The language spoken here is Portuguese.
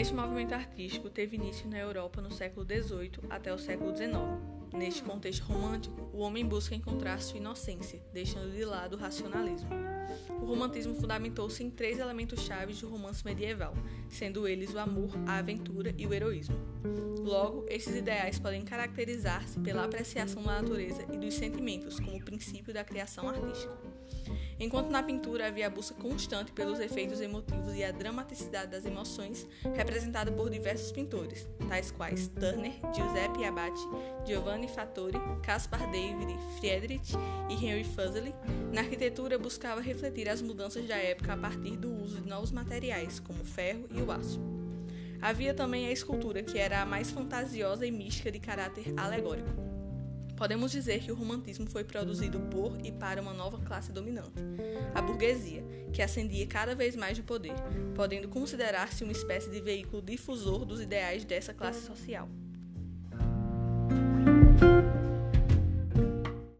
Este movimento artístico teve início na Europa no século XVIII até o século XIX. Neste contexto romântico, o homem busca encontrar sua inocência, deixando de lado o racionalismo. O romantismo fundamentou-se em três elementos chaves do romance medieval, sendo eles o amor, a aventura e o heroísmo. Logo, esses ideais podem caracterizar-se pela apreciação da natureza e dos sentimentos como princípio da criação artística. Enquanto na pintura havia a busca constante pelos efeitos emotivos e a dramaticidade das emoções, representada por diversos pintores, tais quais Turner, Giuseppe Abate, Giovanni Fattori, Caspar David, Friedrich e Henry Fuseli, na arquitetura buscava refletir as mudanças da época a partir do uso de novos materiais, como o ferro e o aço. Havia também a escultura, que era a mais fantasiosa e mística de caráter alegórico podemos dizer que o romantismo foi produzido por e para uma nova classe dominante, a burguesia, que ascendia cada vez mais de poder, podendo considerar-se uma espécie de veículo difusor dos ideais dessa classe social.